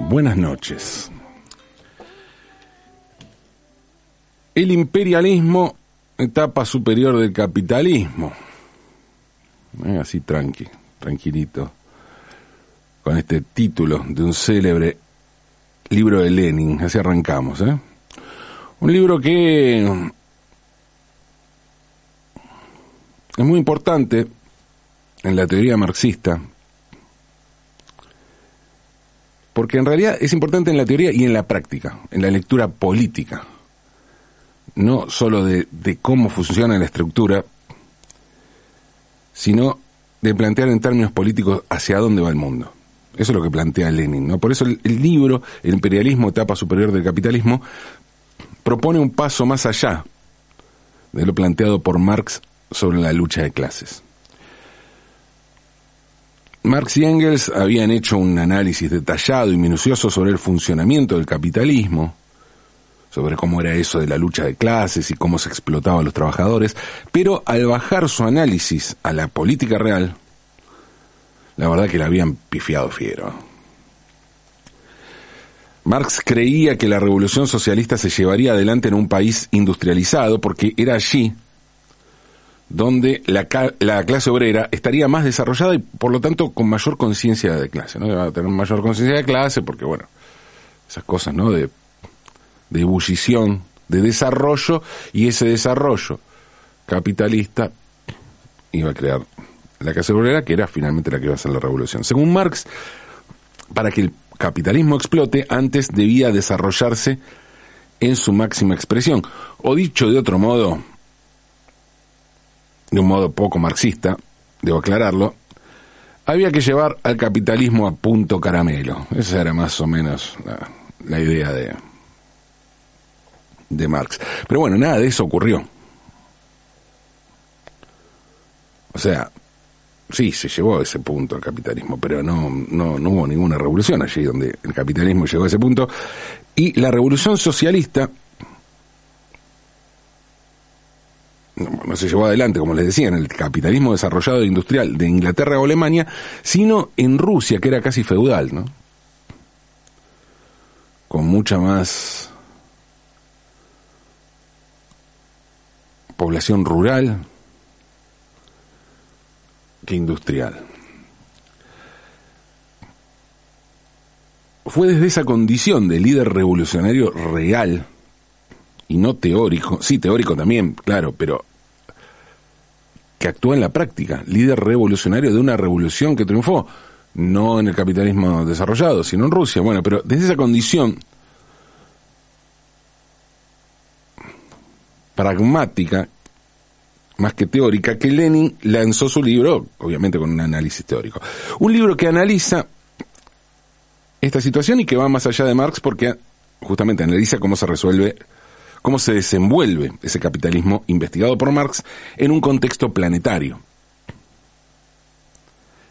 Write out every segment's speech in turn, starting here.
Buenas noches. El imperialismo, etapa superior del capitalismo. Eh, así tranqui, tranquilito. Con este título de un célebre libro de Lenin. Así arrancamos, ¿eh? Un libro que es muy importante en la teoría marxista, porque en realidad es importante en la teoría y en la práctica, en la lectura política, no solo de, cómo funciona la estructura, sino de plantear en términos políticos hacia dónde va el mundo. Eso es lo que plantea Lenin, ¿no? Por eso el, el libro, El imperialismo, etapa superior del capitalismo, propone un paso más allá de lo planteado por Marx sobre la lucha de clases. Marx y Engels habían hecho un análisis detallado y minucioso sobre el funcionamiento del capitalismo, sobre cómo era eso de la lucha de clases y cómo se explotaba a los trabajadores, pero al bajar su análisis a la política real, la verdad que la habían pifiado fiero. Marx creía que la revolución socialista se llevaría adelante en un país industrializado porque era allí donde la, la, clase obrera estaría más desarrollada y por lo tanto con mayor conciencia de clase, ¿no? Va a tener mayor conciencia de clase porque, bueno, esas cosas, ¿no? De, de ebullición, de desarrollo y ese desarrollo capitalista iba a crear la clase obrera que era finalmente la que iba a hacer la revolución. Según Marx, para que el capitalismo explote, antes debía desarrollarse en su máxima expresión. O dicho de otro modo, de un modo poco marxista, debo aclararlo, había que llevar al capitalismo a punto caramelo. Esa era más o menos la, idea de, de Marx. Pero bueno, nada de eso ocurrió. O sea, sí, se llevó a ese punto el capitalismo, pero no, no, no hubo ninguna revolución allí donde el capitalismo llegó a ese punto. Y la revolución socialista no, se llevó adelante, como les decía, en el capitalismo desarrollado e industrial de Inglaterra o Alemania, sino en Rusia, que era casi feudal, ¿no? Con mucha más población rural que industrial. Fue desde esa condición de líder revolucionario real, y no teórico, sí teórico también, claro, pero que actúa en la práctica, líder revolucionario de una revolución que triunfó, no en el capitalismo desarrollado, sino en Rusia. Bueno, pero desde esa condición pragmática, más que teórica, que Lenin lanzó su libro, obviamente con un análisis teórico. Un libro que analiza esta situación y que va más allá de Marx porque justamente analiza cómo se resuelve cómo se desenvuelve ese capitalismo investigado por Marx en un contexto planetario,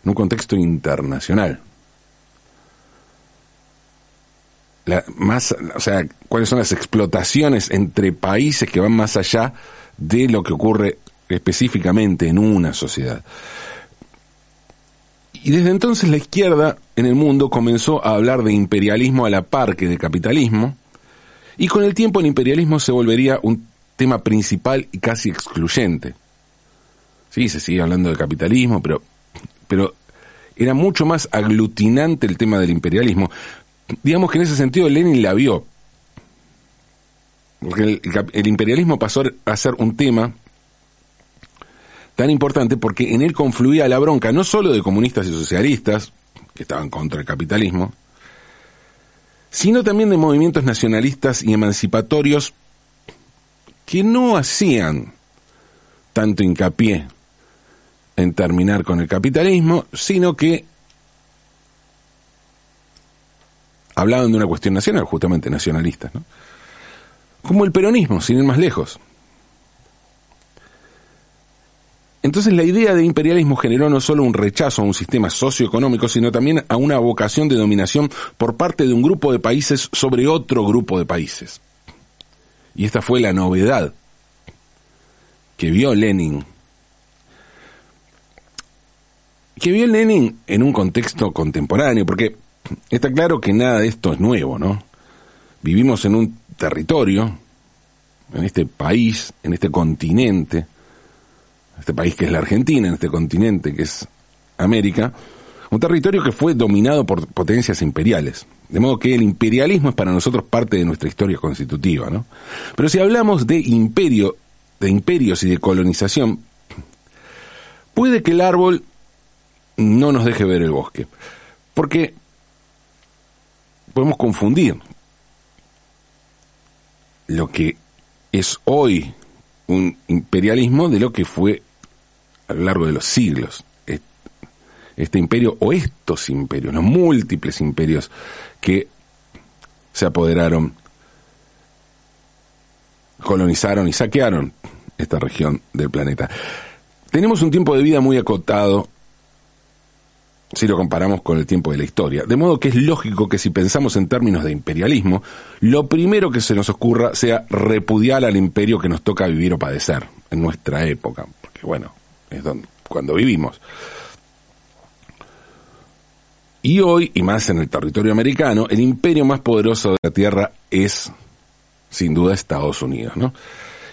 en un contexto internacional. más, o sea, cuáles son las explotaciones entre países que van más allá de lo que ocurre específicamente en una sociedad. Y desde entonces la izquierda en el mundo comenzó a hablar de imperialismo a la par que de capitalismo, y con el tiempo el imperialismo se volvería un tema principal y casi excluyente. Sí, se sigue hablando de capitalismo, pero, pero era mucho más aglutinante el tema del imperialismo. Digamos que en ese sentido Lenin la vio. Porque el, el imperialismo pasó a ser un tema tan importante porque en él confluía la bronca no solo de comunistas y socialistas, que estaban contra el capitalismo, sino también de movimientos nacionalistas y emancipatorios que no hacían tanto hincapié en terminar con el capitalismo, sino que hablaban de una cuestión nacional, justamente nacionalistas, como el peronismo, sin ir más lejos. Entonces la idea de imperialismo generó no solo un rechazo a un sistema socioeconómico, sino también a una vocación de dominación por parte de un grupo de países sobre otro grupo de países. Y esta fue la novedad que vio Lenin. que vio Lenin en un contexto contemporáneo, porque está claro que nada de esto es nuevo, ¿no? Vivimos en un territorio, en este país, en este continente, este país que es la Argentina, en este continente que es América, un territorio que fue dominado por potencias imperiales. De modo que el imperialismo es para nosotros parte de nuestra historia constitutiva, ¿no? Pero si hablamos de imperio, de imperios y de colonización, puede que el árbol no nos deje ver el bosque. Porque podemos confundir lo que es hoy un imperialismo de lo que fue a lo largo de los siglos este imperio o estos imperios, los múltiples imperios que se apoderaron, colonizaron y saquearon esta región del planeta. Tenemos un tiempo de vida muy acotado si lo comparamos con el tiempo de la historia. De modo que es lógico que si pensamos en términos de imperialismo, lo primero que se nos ocurra sea repudiar al imperio que nos toca vivir o padecer en nuestra época, porque bueno, es donde, cuando vivimos. Y hoy, y más en el territorio americano, el imperio más poderoso de la Tierra es, sin duda, Estados Unidos.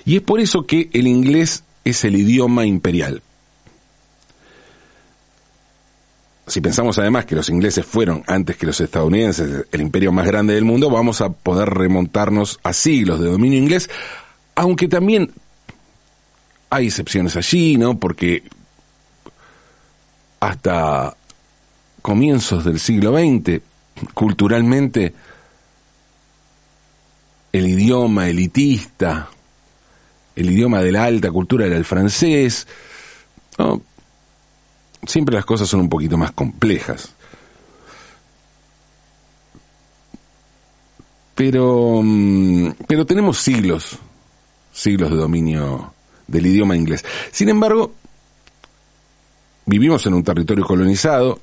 Y es por eso que el inglés es el idioma imperial. Si pensamos además que los ingleses fueron, antes que los estadounidenses, el imperio más grande del mundo, vamos a poder remontarnos a siglos de dominio inglés, aunque también hay excepciones allí, ¿no? Porque hasta comienzos del siglo XX, culturalmente, el idioma elitista, el idioma de la alta cultura era el francés. Siempre las cosas son un poquito más complejas. Pero, mm, pero tenemos siglos, siglos de dominio del idioma inglés. Sin embargo, vivimos en un territorio colonizado,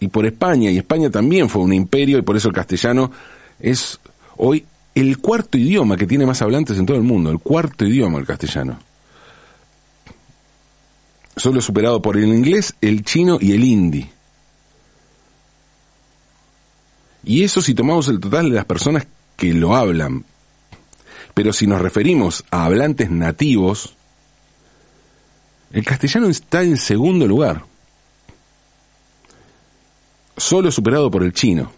y por España, y España también fue un imperio y por eso el castellano es hoy el cuarto idioma que tiene más hablantes en todo el mundo, el cuarto idioma el castellano. Solo superado por el inglés, el chino y el hindi. Y eso si tomamos el total de las personas que lo hablan. Pero si nos referimos a hablantes nativos, el castellano está en segundo lugar solo superado por el chino.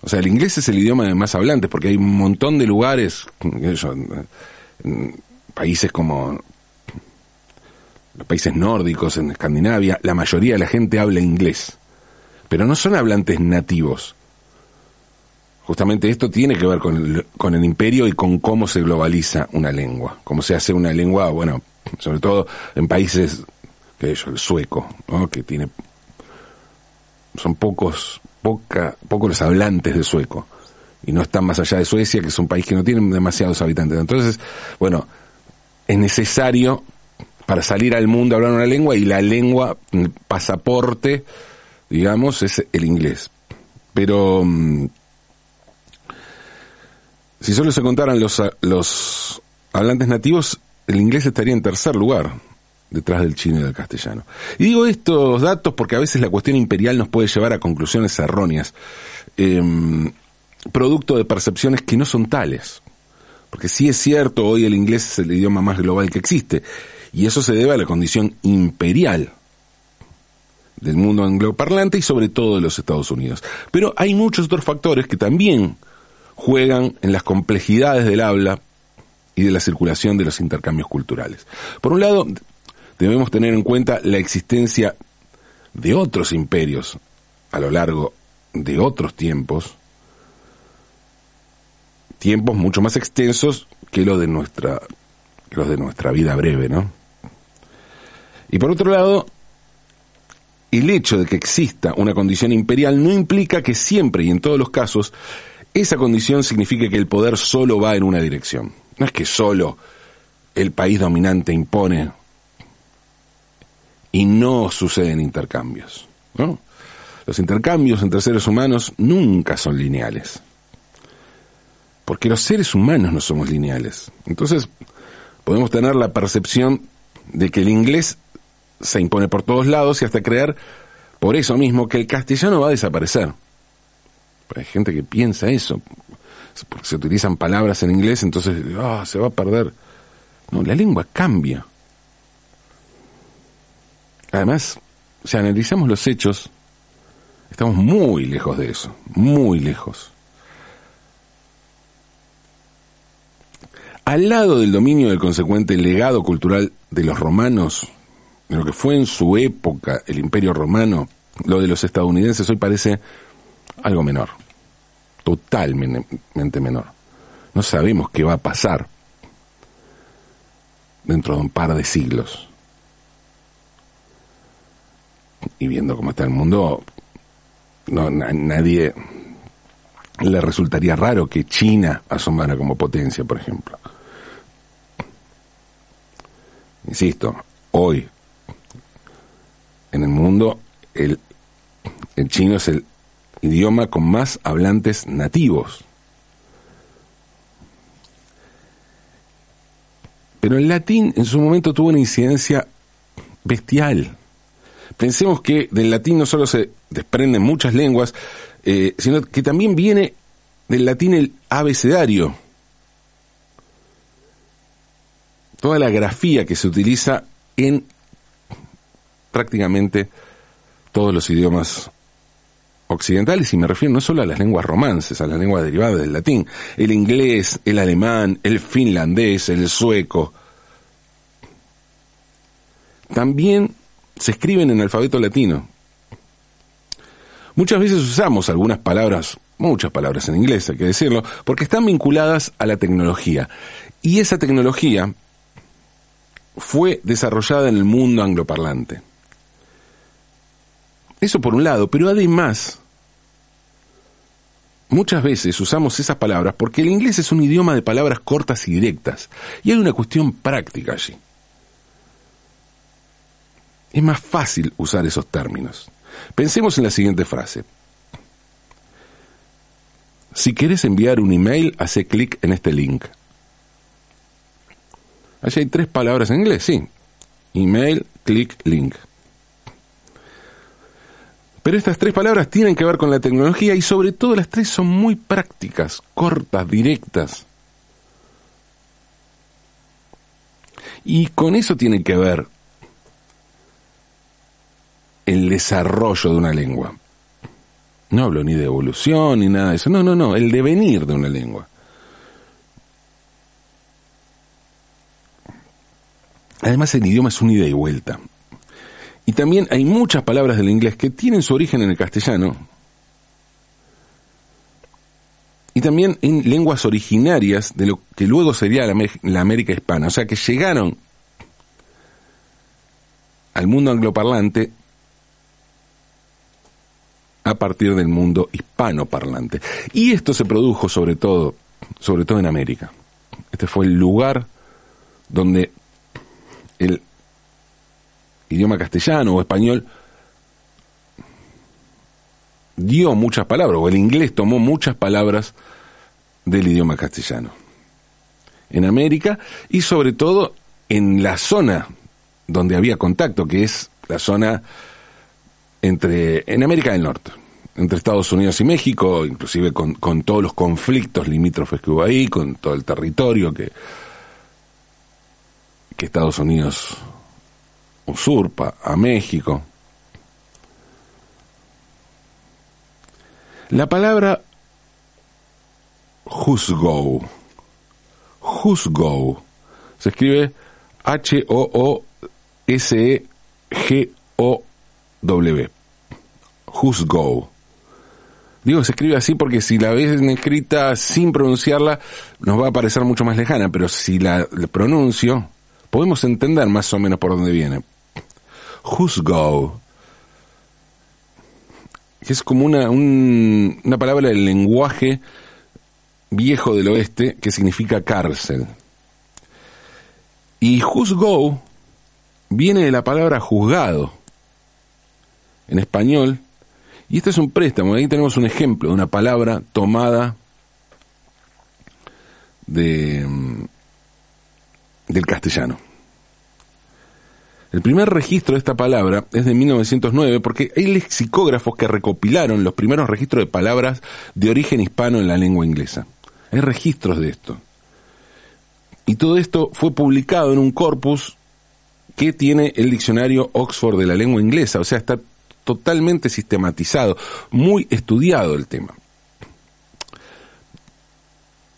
O sea, el inglés es el idioma de más hablantes, porque hay un montón de lugares, en países como los países nórdicos, en Escandinavia, la mayoría de la gente habla inglés, pero no son hablantes nativos. Justamente esto tiene que ver con el, con el imperio y con cómo se globaliza una lengua, cómo se hace una lengua, bueno, sobre todo en países, que el sueco, que tiene son pocos, poca, pocos los hablantes de sueco. Y no están más allá de Suecia, que es un país que no tiene demasiados habitantes. Entonces, bueno, es necesario para salir al mundo hablar una lengua y la lengua, el pasaporte, digamos, es el inglés. Pero mm, si solo se contaran los, los hablantes nativos, el inglés estaría en tercer lugar detrás del chino y del castellano. Y digo estos datos porque a veces la cuestión imperial nos puede llevar a conclusiones erróneas, em, producto de percepciones que no son tales. Porque sí es cierto, hoy el inglés es el idioma más global que existe, y eso se debe a la condición imperial del mundo angloparlante y sobre todo de los Estados Unidos. Pero hay muchos otros factores que también juegan en las complejidades del habla y de la circulación de los intercambios culturales. Por un lado, debemos tener en cuenta la existencia de otros imperios a lo largo de otros tiempos, tiempos mucho más extensos que los de nuestra, los de nuestra vida breve, ¿no? Y por otro lado, el hecho de que exista una condición imperial no implica que siempre y en todos los casos esa condición signifique que el poder solo va en una dirección. No es que solo el país dominante impone y no suceden intercambios. ¿no? Los intercambios entre seres humanos nunca son lineales. Porque los seres humanos no somos lineales. Entonces, podemos tener la percepción de que el inglés se impone por todos lados y hasta creer, por eso mismo, que el castellano va a desaparecer. Hay gente que piensa eso, porque se utilizan palabras en inglés, entonces ah, se va a perder. No, la lengua cambia. Además, si analizamos los hechos, estamos muy lejos de eso, muy lejos. Al lado del dominio del consecuente legado cultural de los romanos, de lo que fue en su época el imperio romano, lo de los estadounidenses hoy parece algo menor, totalmente menor. No sabemos qué va a pasar dentro de un par de siglos. Y viendo cómo está el mundo, no, nadie le resultaría raro que China asomara como potencia, por ejemplo. Insisto, hoy en el mundo el, el chino es el idioma con más hablantes nativos. Pero el latín en su momento tuvo una incidencia bestial. Pensemos que del latín no solo se desprenden muchas lenguas, eh, sino que también viene del latín el abecedario. Toda la grafía que se utiliza en prácticamente todos los idiomas occidentales, y me refiero no solo a las lenguas romances, a las lenguas derivadas del latín, el inglés, el alemán, el finlandés, el sueco. También se escriben en alfabeto latino. Muchas veces usamos algunas palabras, muchas palabras en inglés, hay que decirlo, porque están vinculadas a la tecnología. Y esa tecnología fue desarrollada en el mundo angloparlante. Eso por un lado, pero además, muchas veces usamos esas palabras porque el inglés es un idioma de palabras cortas y directas, y hay una cuestión práctica allí. Es más fácil usar esos términos. Pensemos en la siguiente frase. Si quieres enviar un email, hace clic en este link. Allí hay tres palabras en inglés, sí. Email, click, link. Pero estas tres palabras tienen que ver con la tecnología y sobre todo las tres son muy prácticas, cortas, directas. Y con eso tiene que ver el desarrollo de una lengua. No hablo ni de evolución ni nada de eso. No, no, no, el devenir de una lengua. Además el idioma es un ida y vuelta. Y también hay muchas palabras del inglés que tienen su origen en el castellano. Y también en lenguas originarias de lo que luego sería la, América hispana. O sea que llegaron al mundo angloparlante a partir del mundo hispanoparlante. Y esto se produjo sobre todo, sobre todo en América. Este fue el lugar donde el idioma castellano o español dio muchas palabras, o el inglés tomó muchas palabras del idioma castellano. En América y sobre todo en la zona donde había contacto, que es la zona entre, en América del Norte, entre Estados Unidos y México, inclusive con, con todos los conflictos limítrofes que hubo ahí, con todo el territorio que, que Estados Unidos usurpa a México. La palabra juzgo, juzgo, se escribe H-O-O-S-E-G-O-W. Juzgo. Digo, se escribe así porque si la ves escrita sin pronunciarla, nos va a parecer mucho más lejana, pero si la pronuncio, podemos entender más o menos por dónde viene. Juzgo. Es como una, una palabra del lenguaje viejo del oeste que significa cárcel. Y juzgo viene de la palabra juzgado en español. Y este es un préstamo. Ahí tenemos un ejemplo de una palabra tomada de, del castellano. El primer registro de esta palabra es de 1909 porque hay lexicógrafos que recopilaron los primeros registros de palabras de origen hispano en la lengua inglesa. Hay registros de esto. Y todo esto fue publicado en un corpus que tiene el diccionario Oxford de la lengua inglesa, o sea, está totalmente sistematizado, muy estudiado el tema.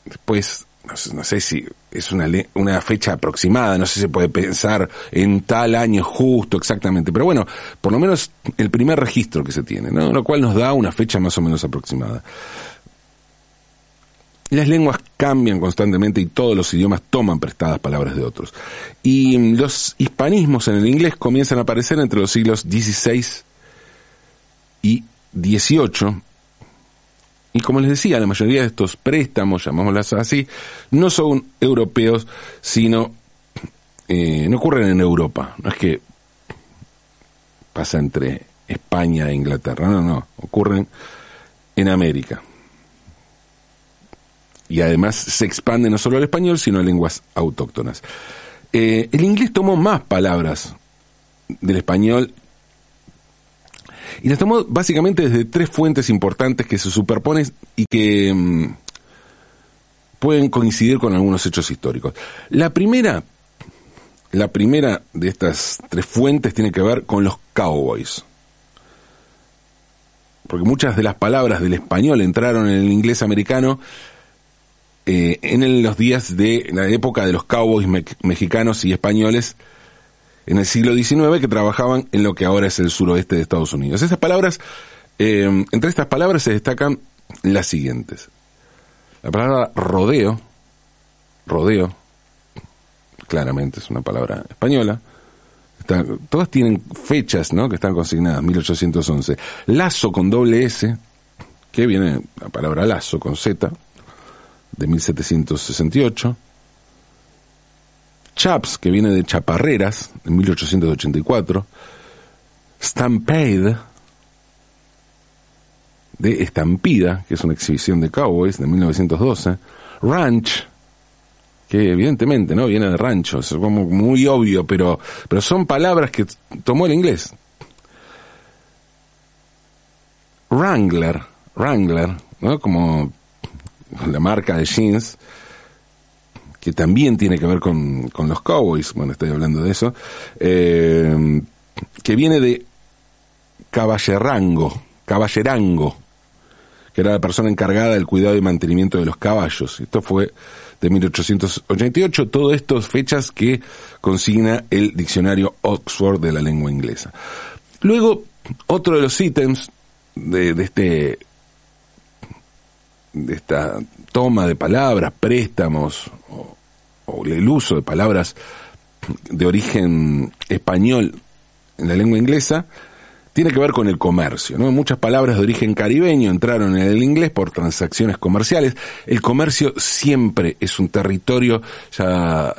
Después, no sé, si es una, una fecha aproximada, no sé si se puede pensar en tal año justo exactamente, pero bueno, por lo menos el primer registro que se tiene, ¿no? lo cual nos da una fecha más o menos aproximada. Las lenguas cambian constantemente y todos los idiomas toman prestadas palabras de otros. Y los hispanismos en el inglés comienzan a aparecer entre los siglos XVI y XVIII y como les decía, la mayoría de estos préstamos, llamámoslas así, no son europeos, sino eh, no ocurren en Europa. No es que pasa entre España e Inglaterra, no, no, ocurren en América. Y además se expande no solo al español, sino a lenguas autóctonas. Eh, el inglés tomó más palabras del español y las tomó básicamente desde tres fuentes importantes que se superponen y que mm, pueden coincidir con algunos hechos históricos. La primera, la primera de estas tres fuentes tiene que ver con los cowboys. Porque muchas de las palabras del español entraron en el inglés americano eh, en los días de la época de los cowboys mexicanos y españoles en el siglo XIX que trabajaban en lo que ahora es el suroeste de Estados Unidos. Esas palabras, eh, entre estas palabras se destacan las siguientes. La palabra rodeo, rodeo, claramente es una palabra española, todas tienen fechas ¿no? que están consignadas, 1811. Lazo con doble S, que viene la palabra lazo con Z, de 1768. Chaps, que viene de Chaparreras, en 1884, Stampede, de Estampida, que es una exhibición de Cowboys de 1912, Ranch, que evidentemente no viene de rancho, es como muy obvio, pero, pero son palabras que tomó el inglés. Wrangler, Wrangler, ¿no? como la marca de jeans, que también tiene que ver con, con los Cowboys, bueno, estoy hablando de eso, eh, que viene de caballerango, caballerango, que era la persona encargada del cuidado y mantenimiento de los caballos. Esto fue de 1888, todo esto fechas que consigna el diccionario Oxford de la lengua inglesa. Luego, otro de los ítems de este de esta toma de palabras, préstamos o, el uso de palabras de origen español en la lengua inglesa, tiene que ver con el comercio. ¿no? Muchas palabras de origen caribeño entraron en el inglés por transacciones comerciales. El comercio siempre es un territorio, ya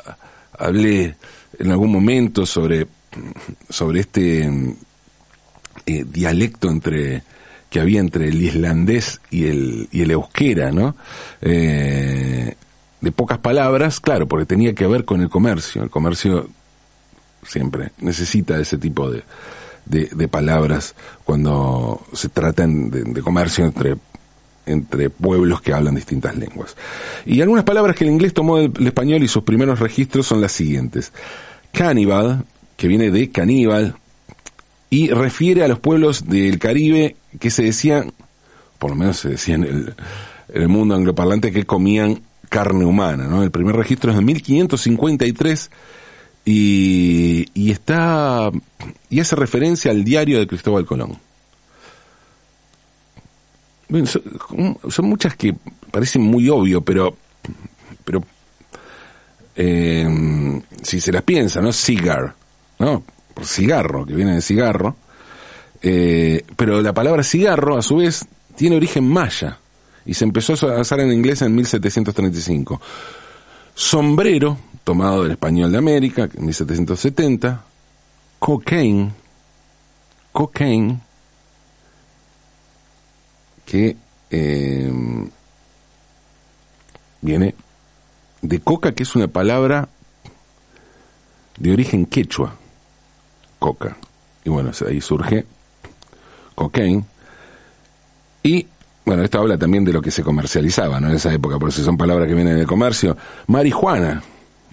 hablé en algún momento sobre, sobre este eh, dialecto entre que había entre el islandés y el, y el euskera, ¿no? Eh, de pocas palabras, claro, porque tenía que ver con el comercio. El comercio siempre necesita ese tipo de, de, palabras cuando se tratan de, comercio entre, entre pueblos que hablan distintas lenguas. Y algunas palabras que el inglés tomó del español y sus primeros registros son las siguientes. Cannibal, que viene de caníbal, y refiere a los pueblos del Caribe que se decían, por lo menos se decía en el, el mundo angloparlante, que comían carne humana. ¿no? El primer registro es de 1553 y, y está y hace referencia al diario de Cristóbal Colón. son, muchas que parecen muy obvio, pero pero eh, si se las piensa, ¿no? Cigar, ¿no? Cigarro, que viene de cigarro. Eh, pero la palabra cigarro, a su vez, tiene origen maya y se empezó a usar en inglés en 1735. Sombrero, tomado del español de América, en 1770. Cocaine, cocaine, que eh, viene de coca, que es una palabra de origen quechua coca. Y bueno, ahí surge cocaine. Y bueno, esto habla también de lo que se comercializaba ¿no? en esa época, por eso son palabras que vienen del comercio. Marihuana,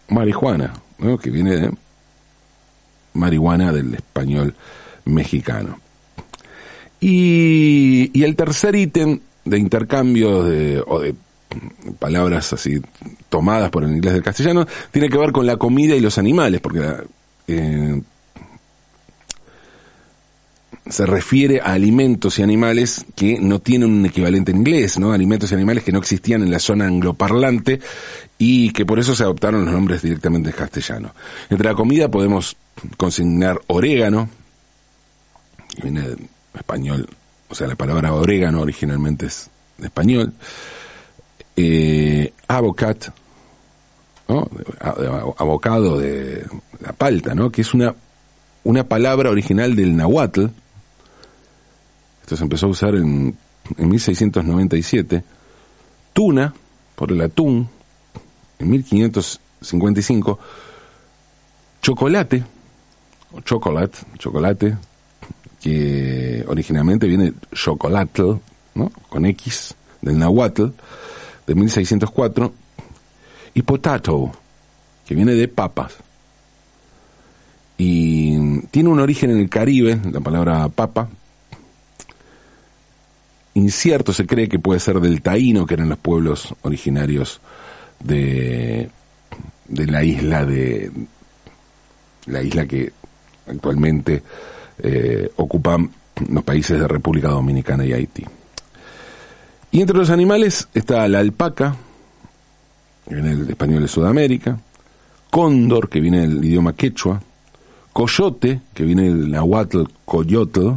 marihuana, ¿no? que viene de marihuana del español mexicano. Y, y el tercer ítem de intercambio de, o de palabras así tomadas por el inglés del castellano, tiene que ver con la comida y los animales, porque eh, se refiere a alimentos y animales que no tienen un equivalente en inglés, ¿no? Alimentos y animales que no existían en la zona angloparlante y que por eso se adoptaron los nombres directamente en castellano. Entre la comida podemos consignar orégano, que viene de español, o sea, la palabra orégano originalmente es de español, eh, avocat, ¿no? abocado de la palta, ¿no? que es una, una palabra original del nahuatl. Esto se empezó a usar en, en 1697. Tuna, por el atún, en 1555. Chocolate, o chocolate, chocolate, que originalmente viene chocolatl, ¿no? con X, del nahuatl de 1604, y potato, que viene de papas. Y tiene un origen en el Caribe, la palabra papa. Incierto se cree que puede ser del taíno, que eran los pueblos originarios de, de la isla de la isla que actualmente eh, ocupan los países de República Dominicana y Haití. Y entre los animales está la alpaca, viene del español de Sudamérica, cóndor, que viene del idioma quechua, coyote, que viene del nahuatl coyotl,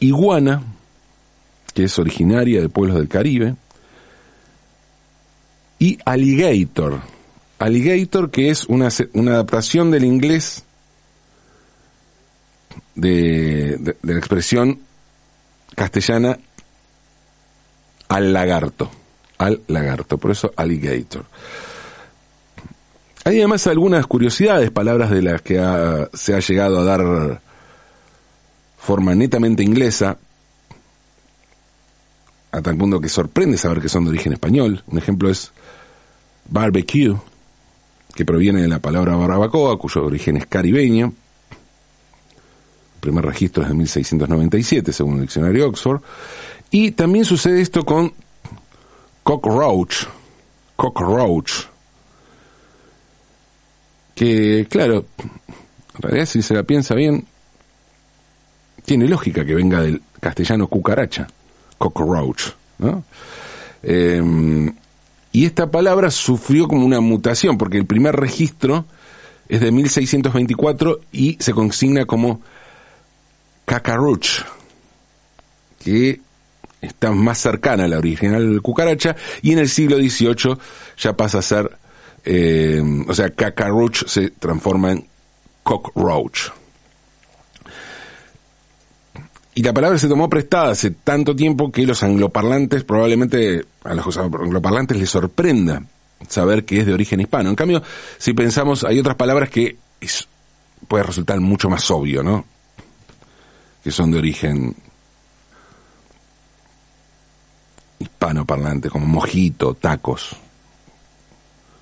iguana, que es originaria de pueblos del Caribe, y alligator. Alligator, que es una, una adaptación del inglés de, de la expresión castellana al lagarto, al lagarto, por eso alligator. Hay además algunas curiosidades, palabras de las que se ha llegado a dar forma netamente inglesa, a tal punto que sorprende saber que son de origen español. Un ejemplo es barbecue, que proviene de la palabra barbacoa, cuyo origen es caribeño. El primer registro es de 1697, según el diccionario Oxford. Y también sucede esto con cockroach, cockroach, que claro, en realidad si se la piensa bien, tiene lógica que venga del castellano cucaracha, cockroach, ¿no? Em, y esta palabra sufrió como una mutación, porque el primer registro es de 1624 y se consigna como cacaruch, que está más cercana a la original cucaracha, y en el siglo XVIII ya pasa a ser, eh, o sea, cacaroach se transforma en cockroach. Y la palabra se tomó prestada hace tanto tiempo que los angloparlantes, probablemente a los angloparlantes les sorprenda saber que es de origen hispano. En cambio, si pensamos, hay otras palabras que puede resultar mucho más obvio, ¿no? Que son de origen hispanoparlante, como mojito, tacos.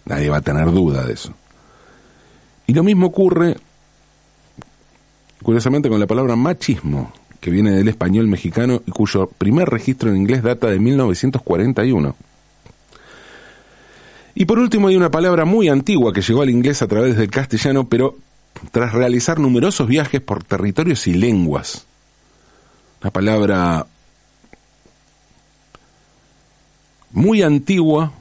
Nadie va a tener duda de eso. Y lo mismo ocurre, curiosamente, con la palabra machismo, que viene del español mexicano y cuyo primer registro en inglés data de 1941. Y por último hay una palabra muy antigua que llegó al inglés a través del castellano, pero tras realizar numerosos viajes por territorios y lenguas. Una palabra muy antigua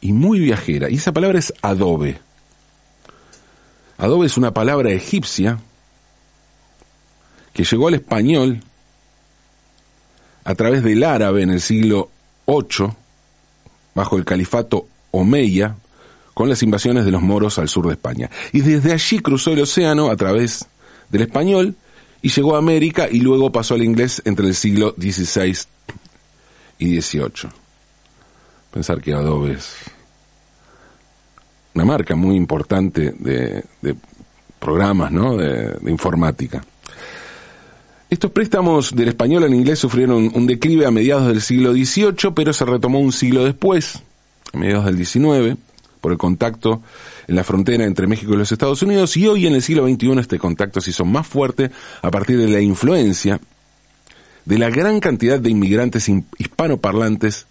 y muy viajera. Y esa palabra es adobe. Adobe es una palabra egipcia que llegó al español a través del árabe en el siglo VIII, bajo el califato Omeya, con las invasiones de los moros al sur de España. Y desde allí cruzó el océano a través del español y llegó a América y luego pasó al inglés entre el siglo XVI y 18. Pensar que Adobe es una marca muy importante de, programas ¿no? de, informática. Estos préstamos del español al inglés sufrieron un declive a mediados del siglo XVIII, pero se retomó un siglo después, a mediados del XIX, por el contacto en la frontera entre México y los Estados Unidos, y hoy en el siglo XXI este contacto se hizo más fuerte a partir de la influencia de la gran cantidad de inmigrantes hispanoparlantes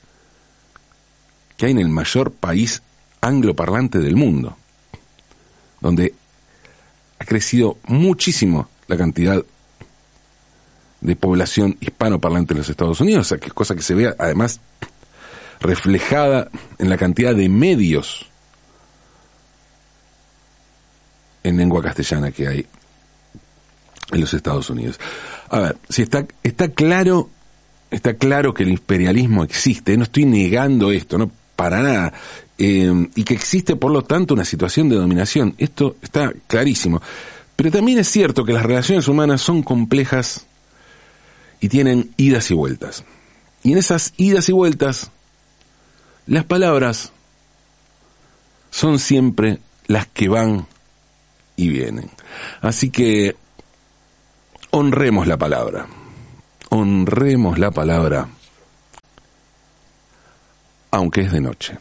que hay en el mayor país angloparlante del mundo, donde ha crecido muchísimo la cantidad de población hispanoparlante en los Estados Unidos, que es cosa que se ve además reflejada en la cantidad de medios en lengua castellana que hay en los Estados Unidos. A ver, si está, está claro, está claro que el imperialismo existe, no estoy negando esto, no para nada, eh, y que existe por lo tanto una situación de dominación, esto está clarísimo. Pero también es cierto que las relaciones humanas son complejas y tienen idas y vueltas. Y en esas idas y vueltas, las palabras son siempre las que van y vienen. Así que honremos la palabra, honremos la palabra, aunque es de noche.